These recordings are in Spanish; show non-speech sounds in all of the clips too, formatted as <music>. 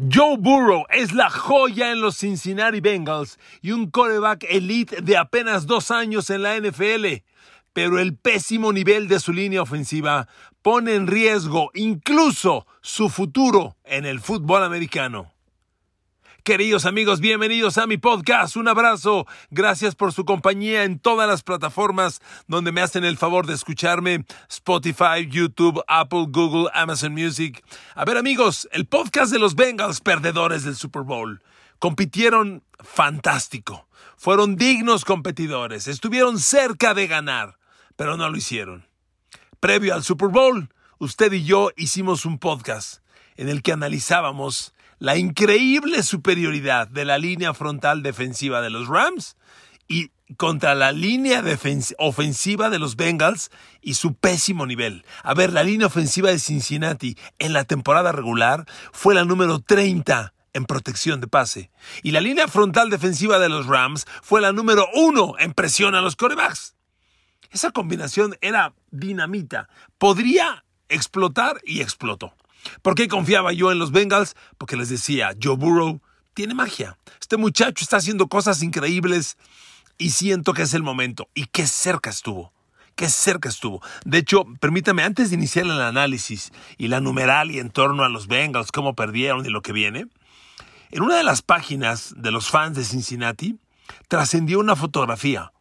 Joe Burrow es la joya en los Cincinnati Bengals y un coreback elite de apenas dos años en la NFL. Pero el pésimo nivel de su línea ofensiva pone en riesgo incluso su futuro en el fútbol americano. Queridos amigos, bienvenidos a mi podcast. Un abrazo. Gracias por su compañía en todas las plataformas donde me hacen el favor de escucharme. Spotify, YouTube, Apple, Google, Amazon Music. A ver amigos, el podcast de los Bengals perdedores del Super Bowl. Compitieron fantástico. Fueron dignos competidores. Estuvieron cerca de ganar, pero no lo hicieron. Previo al Super Bowl, usted y yo hicimos un podcast en el que analizábamos la increíble superioridad de la línea frontal defensiva de los Rams y contra la línea ofensiva de los Bengals y su pésimo nivel. A ver, la línea ofensiva de Cincinnati en la temporada regular fue la número 30 en protección de pase. Y la línea frontal defensiva de los Rams fue la número 1 en presión a los corebacks. Esa combinación era dinamita. Podría explotar y explotó. ¿Por qué confiaba yo en los Bengals? Porque les decía, Joe Burrow tiene magia. Este muchacho está haciendo cosas increíbles y siento que es el momento. Y qué cerca estuvo. Qué cerca estuvo. De hecho, permítame, antes de iniciar el análisis y la numeral y en torno a los Bengals, cómo perdieron y lo que viene, en una de las páginas de los fans de Cincinnati trascendió una fotografía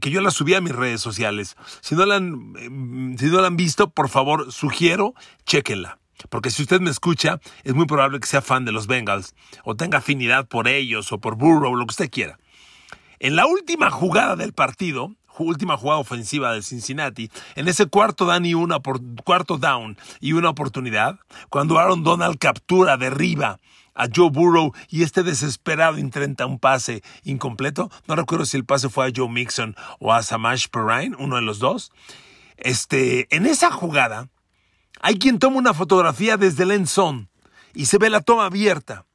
que, yo la subí a mis redes sociales. Si no la han, eh, si no la han visto, por favor, sugiero, chéquenla. Porque si usted me escucha, es muy probable que sea fan de los Bengals, o tenga afinidad por ellos, o por Burrow, lo que usted quiera. En la última jugada del partido, última jugada ofensiva de Cincinnati, en ese cuarto y una, cuarto down y una oportunidad, cuando Aaron Donald captura, derriba a Joe Burrow y este desesperado intenta un pase incompleto. No recuerdo si el pase fue a Joe Mixon o a Samash Perrine, uno de los dos. Este, en esa jugada, hay quien toma una fotografía desde el y se ve la toma abierta.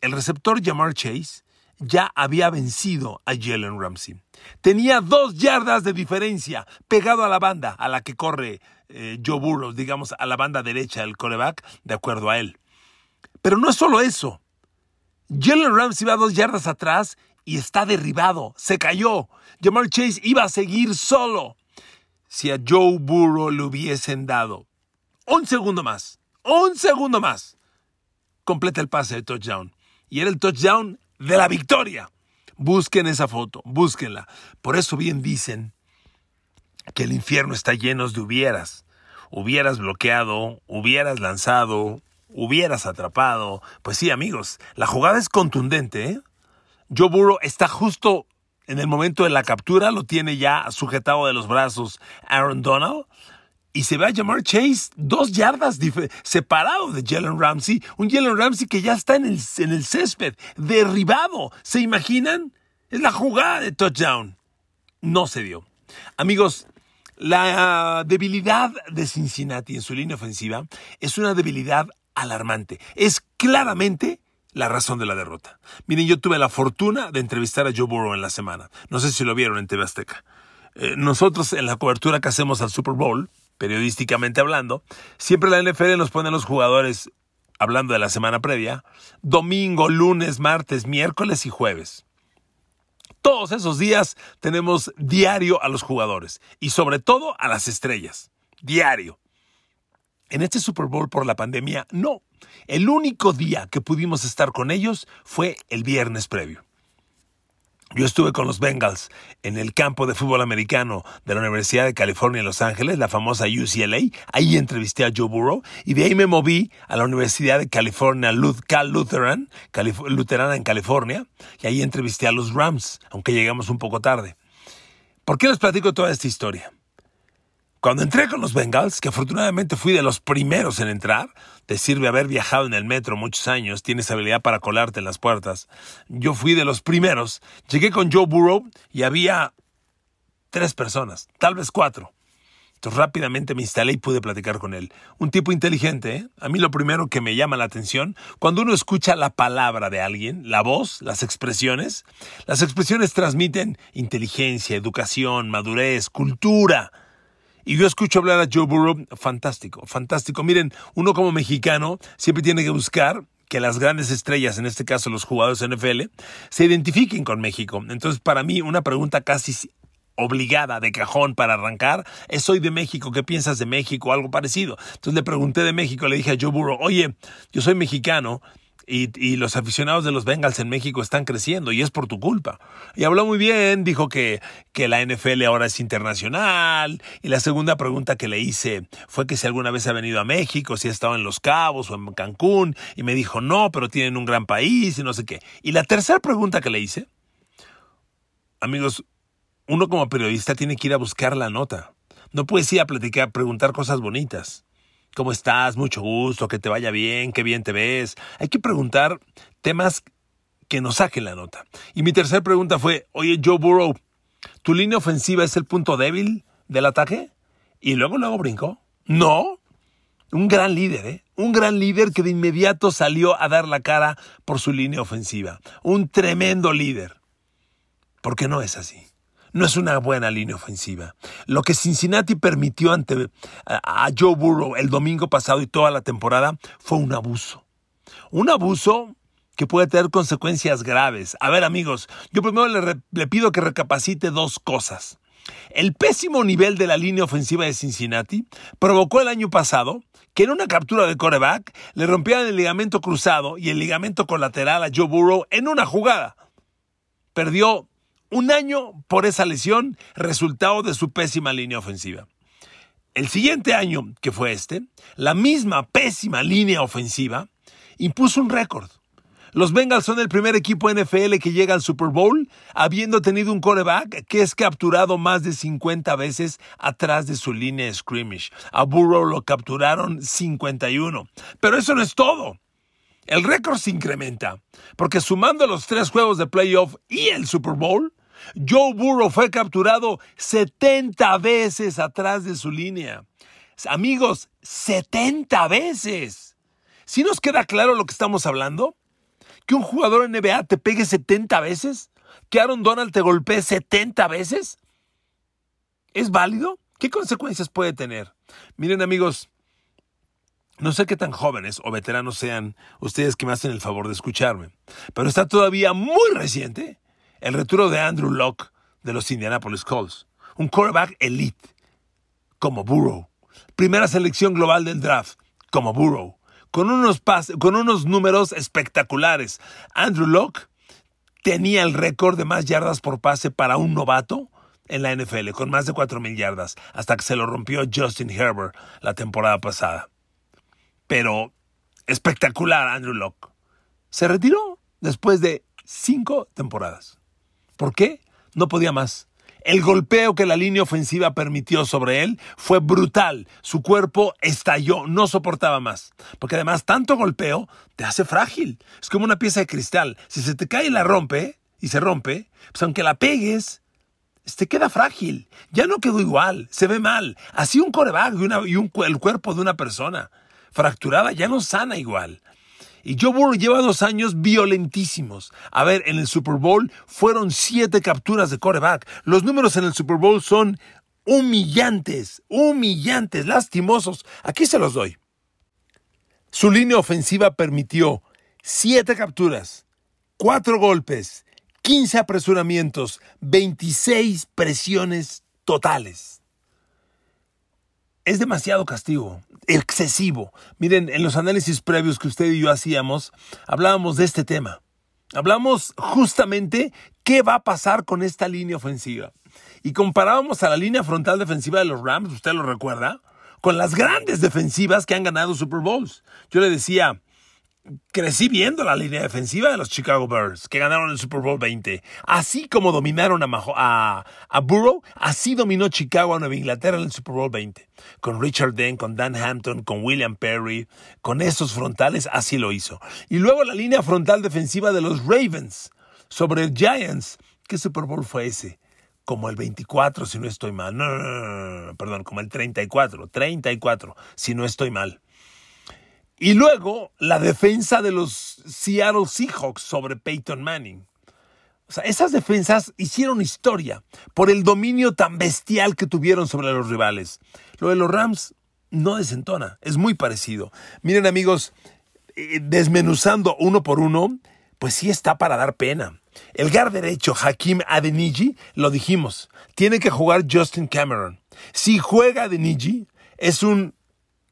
El receptor Jamar Chase ya había vencido a Jalen Ramsey. Tenía dos yardas de diferencia pegado a la banda a la que corre eh, Joe Burrow, digamos, a la banda derecha del coreback, de acuerdo a él. Pero no es solo eso. Jalen Ramsey va dos yardas atrás y está derribado. Se cayó. Jamar Chase iba a seguir solo. Si a Joe Burrow le hubiesen dado un segundo más, un segundo más, completa el pase de touchdown. Y era el touchdown de la victoria. Busquen esa foto, búsquenla. Por eso bien dicen que el infierno está lleno de hubieras. Hubieras bloqueado, hubieras lanzado, hubieras atrapado. Pues sí, amigos, la jugada es contundente. ¿eh? Joe Burrow está justo en el momento de la captura, lo tiene ya sujetado de los brazos Aaron Donald. Y se ve a Jamar Chase dos yardas separado de Jalen Ramsey. Un Jalen Ramsey que ya está en el, en el césped, derribado. ¿Se imaginan? Es la jugada de touchdown. No se dio. Amigos, la debilidad de Cincinnati en su línea ofensiva es una debilidad alarmante. Es claramente la razón de la derrota. Miren, yo tuve la fortuna de entrevistar a Joe Burrow en la semana. No sé si lo vieron en TV Azteca. Eh, nosotros en la cobertura que hacemos al Super Bowl, periodísticamente hablando, siempre la NFL nos pone a los jugadores hablando de la semana previa, domingo, lunes, martes, miércoles y jueves. Todos esos días tenemos diario a los jugadores y sobre todo a las estrellas. Diario. En este Super Bowl por la pandemia, no. El único día que pudimos estar con ellos fue el viernes previo. Yo estuve con los Bengals en el campo de fútbol americano de la Universidad de California en Los Ángeles, la famosa UCLA. Ahí entrevisté a Joe Burrow y de ahí me moví a la Universidad de California, Cal Lutheran, Luterana en California, y ahí entrevisté a los Rams, aunque llegamos un poco tarde. ¿Por qué les platico toda esta historia? Cuando entré con los Bengals, que afortunadamente fui de los primeros en entrar, te sirve haber viajado en el metro muchos años, tienes habilidad para colarte en las puertas. Yo fui de los primeros. Llegué con Joe Burrow y había tres personas, tal vez cuatro. Entonces rápidamente me instalé y pude platicar con él. Un tipo inteligente, ¿eh? A mí lo primero que me llama la atención, cuando uno escucha la palabra de alguien, la voz, las expresiones, las expresiones transmiten inteligencia, educación, madurez, cultura Y yo escucho hablar a Joe Burrow, fantástico, fantástico. Miren, uno como mexicano siempre tiene que buscar que las grandes estrellas, en este caso los jugadores NFL, se identifiquen con México. Entonces, para mí, una pregunta casi obligada de cajón para arrancar es soy de México, ¿qué piensas de México? Algo parecido. Entonces le pregunté de México, le dije a Joe Burrow, oye, yo soy mexicano, y, los aficionados de los Bengals en México están creciendo y es por tu culpa. Y habló muy bien, dijo que, que la NFL ahora es internacional. Y la segunda pregunta que le hice fue que si alguna vez ha venido a México, si ha estado en Los Cabos o en Cancún. Y me dijo, no, pero tienen un gran país y no sé qué. Y la tercera pregunta que le hice, amigos, uno como periodista tiene que ir a buscar la nota. No puedes ir a platicar, preguntar cosas bonitas. ¿Cómo estás? Mucho gusto, que te vaya bien, qué bien te ves. Hay que preguntar temas que nos saquen la nota. Y mi tercera pregunta fue, oye Joe Burrow, ¿tu línea ofensiva es el punto débil del ataque? Y luego, luego brincó. No, un gran líder, ¿eh? Un gran líder que de inmediato salió a dar la cara por su línea ofensiva. Un tremendo líder. ¿Por qué no es así? No es una buena línea ofensiva. Lo que Cincinnati permitió ante a Joe Burrow el domingo pasado y toda la temporada fue un abuso. Un abuso que puede tener consecuencias graves. A ver amigos, yo primero le, pido que recapacite dos cosas. El pésimo nivel de la línea ofensiva de Cincinnati provocó el año pasado que en una captura de coreback le rompieran el ligamento cruzado y el ligamento colateral a Joe Burrow en una jugada. Perdió un año por esa lesión, resultado de su pésima línea ofensiva. El siguiente año, que fue este, la misma pésima línea ofensiva impuso un récord. Los Bengals son el primer equipo NFL que llega al Super Bowl habiendo tenido un coreback que es capturado más de 50 veces atrás de su línea de scrimmage. A Burrow lo capturaron 51. Pero eso no es todo. El récord se incrementa, porque sumando los tres juegos de playoff y el Super Bowl, Joe Burrow fue capturado 70 veces atrás de su línea. Amigos, 70 veces. ¿Si nos queda claro lo que estamos hablando? ¿Que un jugador NBA te pegue 70 veces? ¿Que Aaron Donald te golpee 70 veces? ¿Es válido? ¿Qué consecuencias puede tener? Miren amigos, no sé qué tan jóvenes o veteranos sean ustedes que me hacen el favor de escucharme, pero está todavía muy reciente el retiro de Andrew Locke de los Indianapolis Colts, un quarterback elite como Burrow, primera selección global del draft como Burrow, con unos, con unos números espectaculares. Andrew Locke tenía el récord de más yardas por pase para un novato en la NFL, con más de 4.000 yardas, hasta que se lo rompió Justin Herbert la temporada pasada. Pero espectacular Andrew Locke. Se retiró después de cinco temporadas. ¿Por qué? No podía más. El golpeo que la línea ofensiva permitió sobre él fue brutal. Su cuerpo estalló, no soportaba más. Porque además tanto golpeo te hace frágil. Es como una pieza de cristal. Si se te cae y la rompe, y se rompe, pues aunque la pegues, te queda frágil. Ya no quedó igual, se ve mal. Así un coreback y, el cuerpo de una persona fracturada ya no sana igual. Y Joe Burrow lleva dos años violentísimos. A ver, en el Super Bowl fueron siete capturas de coreback. Los números en el Super Bowl son humillantes, humillantes, lastimosos. Aquí se los doy. Su línea ofensiva permitió siete capturas, cuatro golpes, 15 apresuramientos, 26 presiones totales. Es demasiado castigo excesivo. Miren, en los análisis previos que usted y yo hacíamos, hablábamos de este tema. Hablamos justamente qué va a pasar con esta línea ofensiva. Y comparábamos a la línea frontal defensiva de los Rams, usted lo recuerda, con las grandes defensivas que han ganado Super Bowls. Yo le decía, crecí viendo la línea defensiva de los Chicago Bears, que ganaron el Super Bowl 20. Así como dominaron a, a, Burrow, así dominó Chicago a Nueva Inglaterra en el Super Bowl 20. Con Richard Dent, con Dan Hampton, con William Perry, con esos frontales, así lo hizo. Y luego la línea frontal defensiva de los Ravens sobre Giants. ¿Qué Super Bowl fue ese? Como el 24, si no estoy mal. No, no, no, no, perdón, como el 34. 34, si no estoy mal. Y luego la defensa de los Seattle Seahawks sobre Peyton Manning. O sea, esas defensas hicieron historia por el dominio tan bestial que tuvieron sobre los rivales. Lo de los Rams no desentona, es muy parecido. Miren amigos, eh, desmenuzando uno por uno, pues sí está para dar pena. El gar derecho, Hakim Adeniji, lo dijimos, tiene que jugar Justin Cameron. Si juega Adeniji, es un,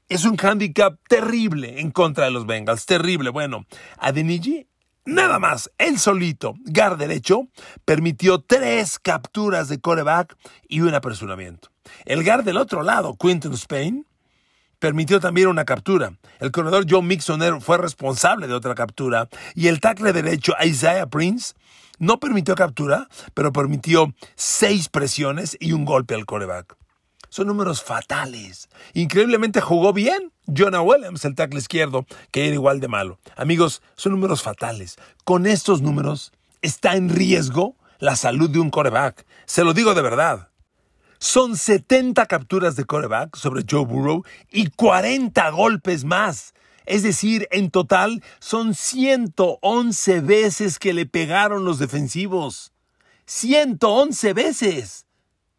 es un handicap terrible en contra de los Bengals, terrible. Bueno, Adeniji, nada más, él solito, gar derecho, permitió tres capturas de coreback y un apresuramiento. El gar del otro lado, Quinton Spain, permitió también una captura. El corredor Joe Mixon fue responsable de otra captura y el tackle derecho Isaiah Prince no permitió captura, pero permitió seis presiones y un golpe al coreback. Son números fatales. Increíblemente jugó bien Jonah Williams, el tackle izquierdo, que era igual de malo. Amigos, son números fatales. Con estos números está en riesgo la salud de un coreback. Se lo digo de verdad. Son 70 capturas de coreback sobre Joe Burrow y 40 golpes más. Es decir, en total son 111 veces que le pegaron los defensivos. 111 veces.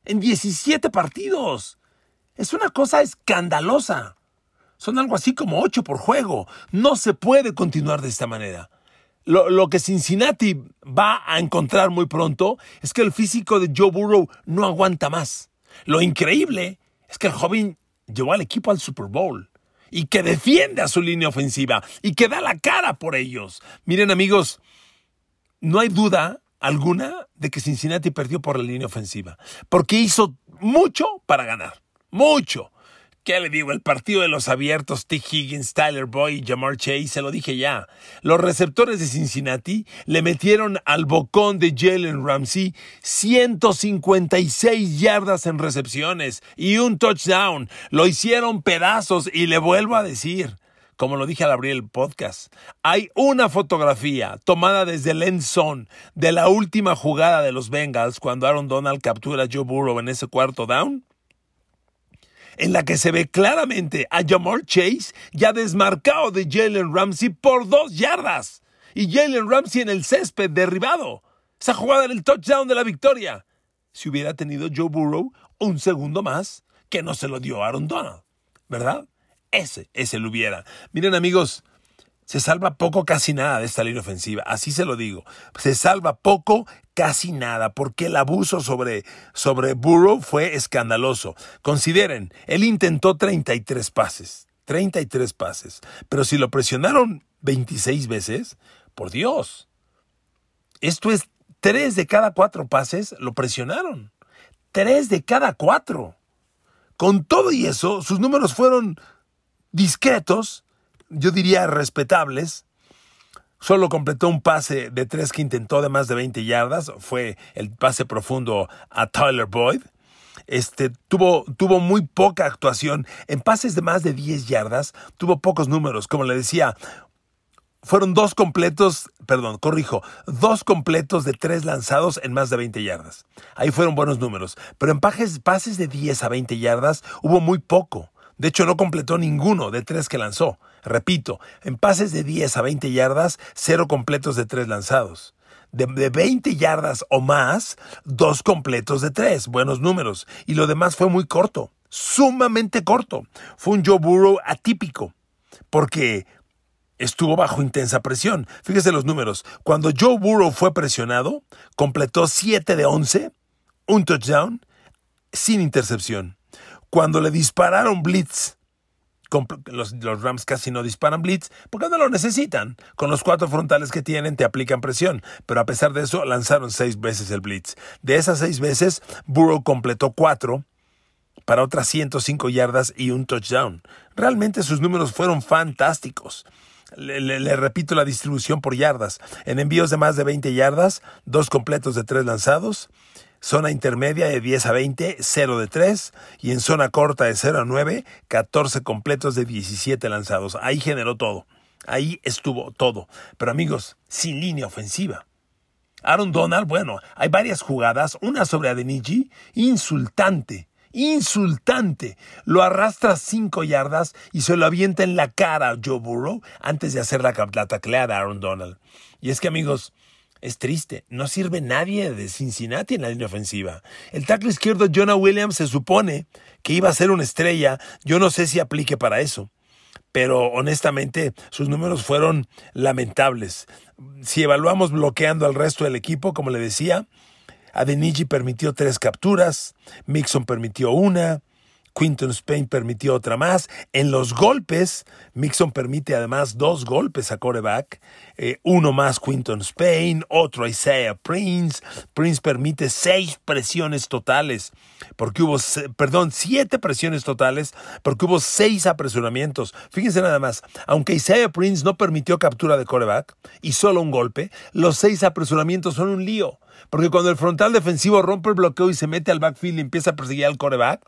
En 17 partidos. Es una cosa escandalosa. Son algo así como 8 por juego. No se puede continuar de esta manera. Lo, que Cincinnati va a encontrar muy pronto es que el físico de Joe Burrow no aguanta más. Lo increíble es que el joven llevó al equipo al Super Bowl y que defiende a su línea ofensiva y que da la cara por ellos. Miren amigos, no hay duda alguna de que Cincinnati perdió por la línea ofensiva, porque hizo mucho para ganar, mucho. ¿Qué le digo? El partido de los abiertos, T. Higgins, Tyler Boyd Jamar Chase, se lo dije ya. Los receptores de Cincinnati le metieron al bocón de Jalen Ramsey 156 yardas en recepciones y un touchdown. Lo hicieron pedazos y le vuelvo a decir, como lo dije al abrir el podcast, hay una fotografía tomada desde el de la última jugada de los Bengals cuando Aaron Donald captura a Joe Burrow en ese cuarto down en la que se ve claramente a Jamar Chase ya desmarcado de Jalen Ramsey por dos yardas y Jalen Ramsey en el césped derribado. Esa jugada era el touchdown de la victoria. Si hubiera tenido Joe Burrow un segundo más, que no se lo dio Aaron Donald, ¿verdad? Ese, ese lo hubiera. Miren amigos, se salva poco, casi nada de esta línea ofensiva. Así se lo digo. Se salva poco, casi nada, porque el abuso sobre, sobre Burrow fue escandaloso. Consideren, él intentó 33 pases. 33 pases. Pero si lo presionaron 26 veces, por Dios. Esto es, tres de cada cuatro pases lo presionaron. Tres de cada cuatro. Con todo y eso, sus números fueron discretos yo diría respetables. Solo completó un pase de tres que intentó de más de 20 yardas. Fue el pase profundo a Tyler Boyd. Este, tuvo, tuvo muy poca actuación. En pases de más de 10 yardas, tuvo pocos números. Como le decía, fueron dos completos, perdón, corrijo, dos completos de tres lanzados en más de 20 yardas. Ahí fueron buenos números. Pero en pases, pases de 10 a 20 yardas hubo muy poco. De hecho, no completó ninguno de tres que lanzó. Repito, en pases de 10 a 20 yardas, cero completos de tres lanzados. De, 20 yardas o más, dos completos de tres. Buenos números. Y lo demás fue muy corto. Sumamente corto. Fue un Joe Burrow atípico. Porque estuvo bajo intensa presión. Fíjese los números. Cuando Joe Burrow fue presionado, completó 7 de 11, un touchdown, sin intercepción. Cuando le dispararon blitz, los, Rams casi no disparan blitz porque no lo necesitan. Con los cuatro frontales que tienen te aplican presión, pero a pesar de eso lanzaron seis veces el blitz. De esas seis veces, Burrow completó cuatro para otras 105 yardas y un touchdown. Realmente sus números fueron fantásticos. le, repito la distribución por yardas. En envíos de más de 20 yardas, dos completos de tres lanzados zona intermedia de 10 a 20, 0 de 3, y en zona corta de 0 a 9, 14 completos de 17 lanzados. Ahí generó todo. Ahí estuvo todo. Pero amigos, sin línea ofensiva. Aaron Donald, bueno, hay varias jugadas, una sobre Adeniji, insultante, insultante. Lo arrastra 5 yardas y se lo avienta en la cara a Joe Burrow antes de hacer la, la tacleada a Aaron Donald. Y es que amigos, Es triste, no sirve nadie de Cincinnati en la línea ofensiva. El tackle izquierdo Jonah Williams se supone que iba a ser una estrella, yo no sé si aplique para eso, pero honestamente sus números fueron lamentables. Si evaluamos bloqueando al resto del equipo, como le decía, Adeniji permitió tres capturas, Mixon permitió una, Quinton Spain permitió otra más. En los golpes, Mixon permite además dos golpes a coreback. Eh, uno más Quinton Spain, otro Isaiah Prince. Prince permite seis presiones totales, porque hubo, perdón, siete presiones totales, porque hubo seis apresuramientos. Fíjense nada más, aunque Isaiah Prince no permitió captura de coreback y solo un golpe, los seis apresuramientos son un lío. Porque cuando el frontal defensivo rompe el bloqueo y se mete al backfield y empieza a perseguir al coreback,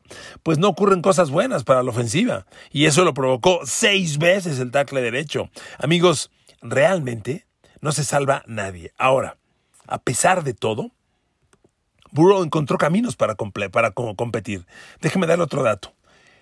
pues no ocurren cosas buenas para la ofensiva. Y eso lo provocó seis veces el tackle derecho. Amigos, realmente no se salva nadie. Ahora, a pesar de todo, Burrow encontró caminos para, competir. Déjeme darle otro dato.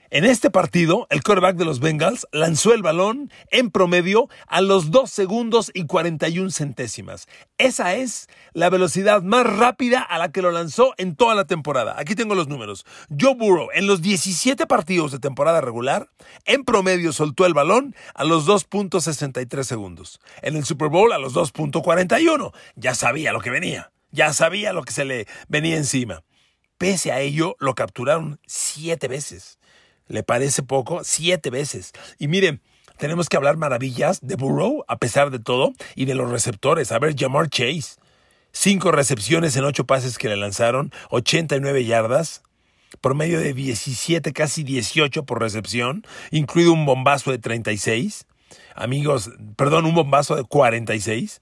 En este partido, el quarterback de los Bengals lanzó el balón en promedio a los 2 segundos y 41 centésimas. Esa es la velocidad más rápida a la que lo lanzó en toda la temporada. Aquí tengo los números. Joe Burrow, en los 17 partidos de temporada regular, en promedio soltó el balón a los 2.63 segundos. En el Super Bowl a los 2.41. Ya sabía lo que venía. Ya sabía lo que se le venía encima. Pese a ello, lo capturaron siete veces. ¿Le parece poco? Siete veces. Y miren, tenemos que hablar maravillas de Burrow, a pesar de todo, y de los receptores. A ver, Jamar Chase. Cinco recepciones en ocho pases que le lanzaron, 89 yardas, por medio de 17, casi 18 por recepción, incluido un bombazo de 36. Amigos, perdón, un bombazo de 46.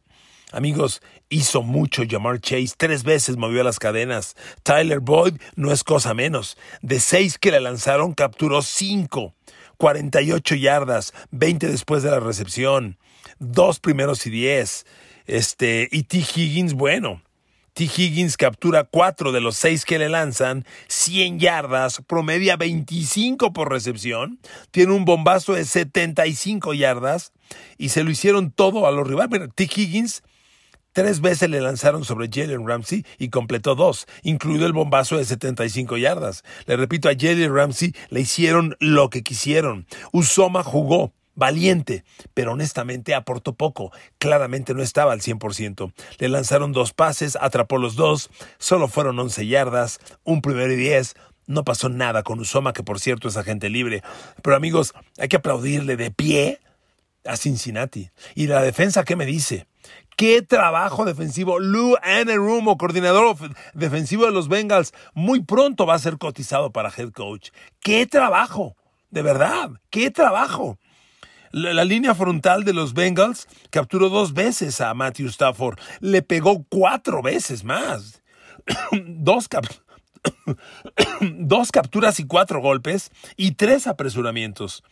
Amigos, hizo mucho Jamar Chase, tres veces movió las cadenas. Tyler Boyd no es cosa menos. De seis que le lanzaron, capturó cinco. 48 yardas, 20 después de la recepción, dos primeros y diez. Este, y T. Higgins, bueno, T. Higgins captura cuatro de los seis que le lanzan, 100 yardas, promedia 25 por recepción, tiene un bombazo de 75 yardas y se lo hicieron todo a los rivales. T. Higgins Tres veces le lanzaron sobre Jalen Ramsey y completó dos, incluido el bombazo de 75 yardas. Le repito, a Jalen Ramsey le hicieron lo que quisieron. Usoma jugó, valiente, pero honestamente aportó poco. Claramente no estaba al 100%. Le lanzaron dos pases, atrapó los dos, solo fueron 11 yardas, un primero y 10. No pasó nada con Usoma, que por cierto es agente libre. Pero amigos, hay que aplaudirle de pie a Cincinnati. ¿Y la defensa qué me dice? Qué trabajo defensivo. Lou Rumo, coordinador defensivo de los Bengals, muy pronto va a ser cotizado para head coach. Qué trabajo, de verdad, qué trabajo. La, línea frontal de los Bengals capturó dos veces a Matthew Stafford. Le pegó cuatro veces más. <coughs> <coughs> dos capturas y cuatro golpes y tres apresuramientos.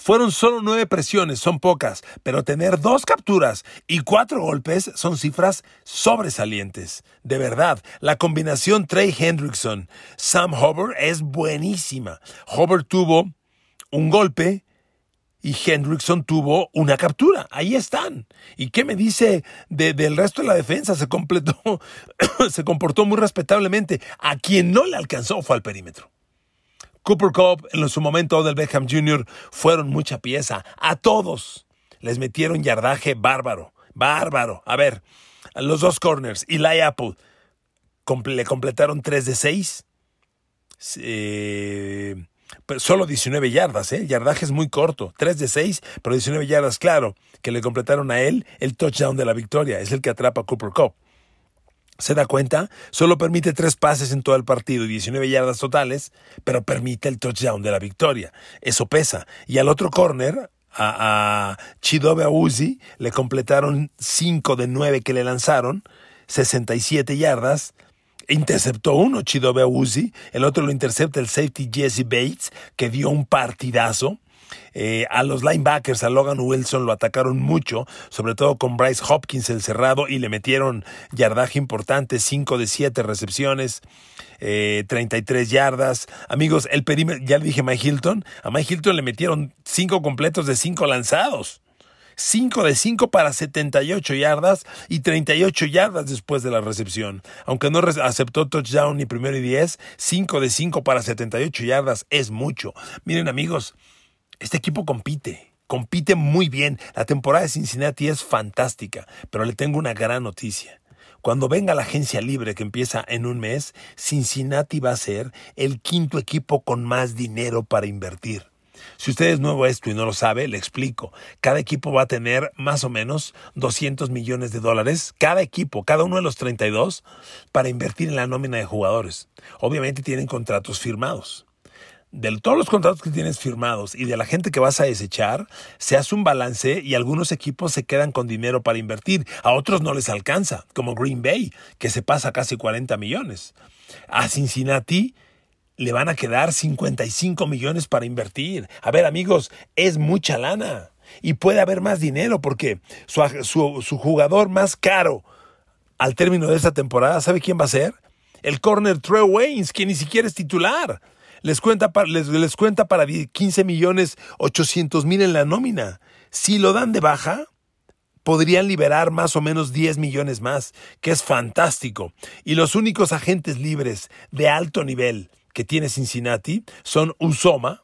Fueron solo nueve presiones, son pocas, pero tener dos capturas y cuatro golpes son cifras sobresalientes. De verdad, la combinación Trey Hendrickson, Sam Hubbard es buenísima. Hubbard tuvo un golpe y Hendrickson tuvo una captura. Ahí están. ¿Y qué me dice del resto de la defensa? Se completó, <coughs> se comportó muy respetablemente. A quien no le alcanzó fue al perímetro. Cooper Cup, en su momento Odell Beckham Jr., fueron mucha pieza. A todos les metieron yardaje bárbaro. Bárbaro. A ver, los dos corners, Eli Apple, le completaron 3 de 6. Eh, pero solo 19 yardas, ¿eh? Yardaje es muy corto. 3 de 6, pero 19 yardas, claro, que le completaron a él el touchdown de la victoria. Es el que atrapa a Cooper Cup. ¿Se da cuenta? Solo permite tres pases en todo el partido y 19 yardas totales, pero permite el touchdown de la victoria. Eso pesa. Y al otro corner, a, a Chidobe le completaron 5 de 9 que le lanzaron, 67 yardas. Interceptó uno Chidobe Uzi, el otro lo intercepta el safety Jesse Bates, que dio un partidazo. Eh, a los linebackers, a Logan Wilson, lo atacaron mucho, sobre todo con Bryce Hopkins el cerrado, y le metieron yardaje importante, 5 de 7 recepciones. 33 eh, yardas. Amigos, el perímetro, ya le dije a Mike Hilton, a Mike Hilton le metieron 5 completos de 5 lanzados. 5 de 5 para 78 yardas y 38 yardas después de la recepción. Aunque no aceptó touchdown ni primero y 10, 5 de 5 para 78 yardas es mucho. Miren amigos, este equipo compite, compite muy bien. La temporada de Cincinnati es fantástica, pero le tengo una gran noticia. Cuando venga la agencia libre que empieza en un mes, Cincinnati va a ser el quinto equipo con más dinero para invertir. Si usted es nuevo a esto y no lo sabe, le explico. Cada equipo va a tener más o menos 200 millones de dólares, cada equipo, cada uno de los 32, para invertir en la nómina de jugadores. Obviamente tienen contratos firmados de todos los contratos que tienes firmados y de la gente que vas a desechar, se hace un balance y algunos equipos se quedan con dinero para invertir, a otros no les alcanza, como Green Bay, que se pasa casi 40 millones. A Cincinnati le van a quedar 55 millones para invertir. A ver amigos, es mucha lana y puede haber más dinero porque su, su jugador más caro al término de esta temporada, ¿sabe quién va a ser? El corner Trey Waynes, que ni siquiera es titular les cuenta, les, les cuenta para 15 millones 800 mil en la nómina. Si lo dan de baja, podrían liberar más o menos 10 millones más, que es fantástico. Y los únicos agentes libres de alto nivel que tiene Cincinnati son Usoma,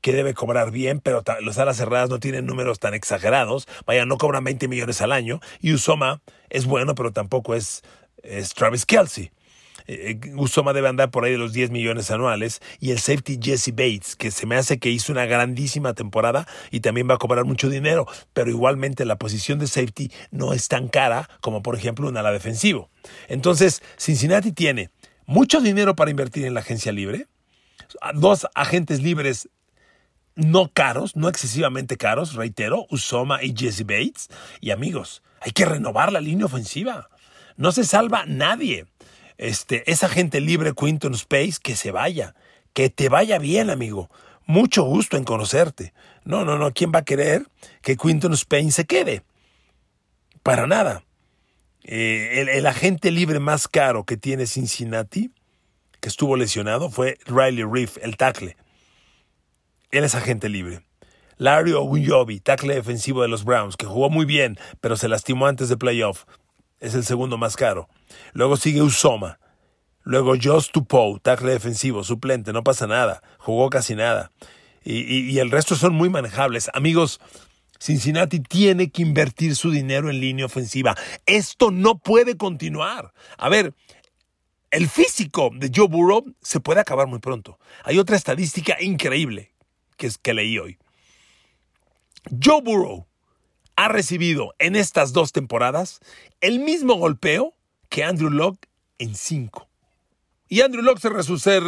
que debe cobrar bien, pero los alas cerradas no tienen números tan exagerados. Vaya, no cobran 20 millones al año. Y Usoma es bueno, pero tampoco es, es Travis Kelsey. Eh, Usoma debe andar por ahí de los 10 millones anuales. Y el safety Jesse Bates, que se me hace que hizo una grandísima temporada y también va a cobrar mucho dinero. Pero igualmente la posición de safety no es tan cara como por ejemplo una ala defensivo. Entonces, Cincinnati tiene mucho dinero para invertir en la agencia libre. Dos agentes libres no caros, no excesivamente caros, reitero, Usoma y Jesse Bates. Y amigos, hay que renovar la línea ofensiva. No se salva nadie este, esa gente libre, Quinton Space, que se vaya, que te vaya bien, amigo. Mucho gusto en conocerte. No, no, no, ¿quién va a querer que Quinton Spain se quede? Para nada. Eh, el, agente libre más caro que tiene Cincinnati, que estuvo lesionado, fue Riley Reef, el tackle. Él es agente libre. Larry Ogunjobi, tackle defensivo de los Browns, que jugó muy bien, pero se lastimó antes de playoff es el segundo más caro. Luego sigue Usoma. Luego Josh Tupou, tackle defensivo, suplente, no pasa nada, jugó casi nada. Y, y, el resto son muy manejables. Amigos, Cincinnati tiene que invertir su dinero en línea ofensiva. Esto no puede continuar. A ver, el físico de Joe Burrow se puede acabar muy pronto. Hay otra estadística increíble que, es, que leí hoy. Joe Burrow ha recibido en estas dos temporadas el mismo golpeo que Andrew Locke en cinco. Y Andrew Locke se,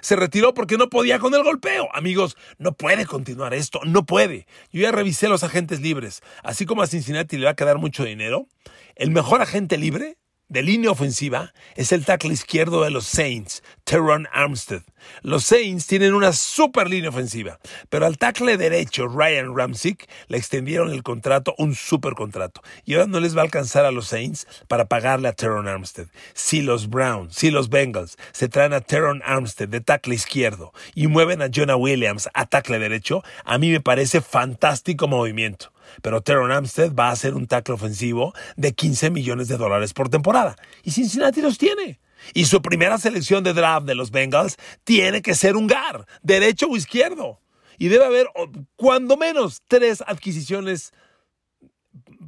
se, retiró porque no podía con el golpeo. Amigos, no puede continuar esto, no puede. Yo ya revisé los agentes libres. Así como a Cincinnati le va a quedar mucho dinero, el mejor agente libre de línea ofensiva es el tackle izquierdo de los Saints, Teron Armstead. Los Saints tienen una super línea ofensiva, pero al tackle derecho, Ryan Ramsick, le extendieron el contrato, un super contrato. Y ahora no les va a alcanzar a los Saints para pagarle a Teron Armstead. Si los Browns, si los Bengals se traen a Teron Armstead de tackle izquierdo y mueven a Jonah Williams a tackle derecho, a mí me parece fantástico movimiento pero Teron Amstead va a ser un tackle ofensivo de 15 millones de dólares por temporada. Y Cincinnati los tiene. Y su primera selección de draft de los Bengals tiene que ser un GAR, derecho o izquierdo. Y debe haber, cuando menos, tres adquisiciones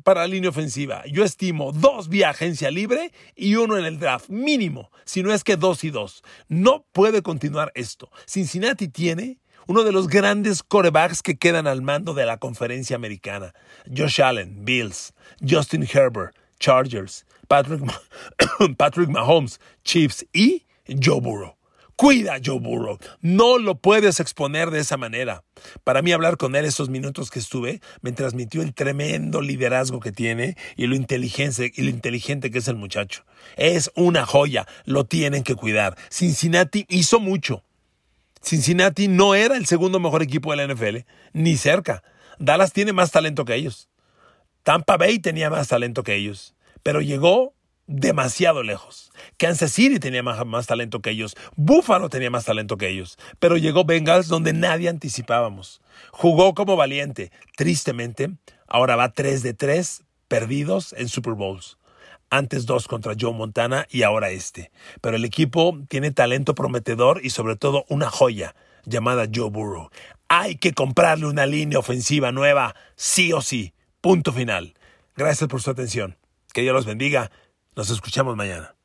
para la línea ofensiva. Yo estimo dos vía agencia libre y uno en el draft, mínimo, si no es que dos y dos. No puede continuar esto. Cincinnati tiene uno de los grandes corebacks que quedan al mando de la conferencia americana. Josh Allen, Bills, Justin Herbert, Chargers, Patrick, <coughs> Patrick Mahomes, Chiefs y Joe Burrow. Cuida Joe Burrow. No lo puedes exponer de esa manera. Para mí hablar con él esos minutos que estuve me transmitió el tremendo liderazgo que tiene y lo inteligente, y lo inteligente que es el muchacho. Es una joya. Lo tienen que cuidar. Cincinnati hizo mucho. Cincinnati no era el segundo mejor equipo de la NFL, ni cerca. Dallas tiene más talento que ellos. Tampa Bay tenía más talento que ellos, pero llegó demasiado lejos. Kansas City tenía más, más, talento que ellos. Buffalo tenía más talento que ellos. Pero llegó Bengals donde nadie anticipábamos. Jugó como valiente. Tristemente, Ahora va 3 de 3 perdidos en Super Bowls. Antes dos contra Joe Montana y ahora este. Pero el equipo tiene talento prometedor y sobre todo una joya llamada Joe Burrow. Hay que comprarle una línea ofensiva nueva, sí o sí. Punto final. Gracias por su atención. Que Dios los bendiga. Nos escuchamos mañana.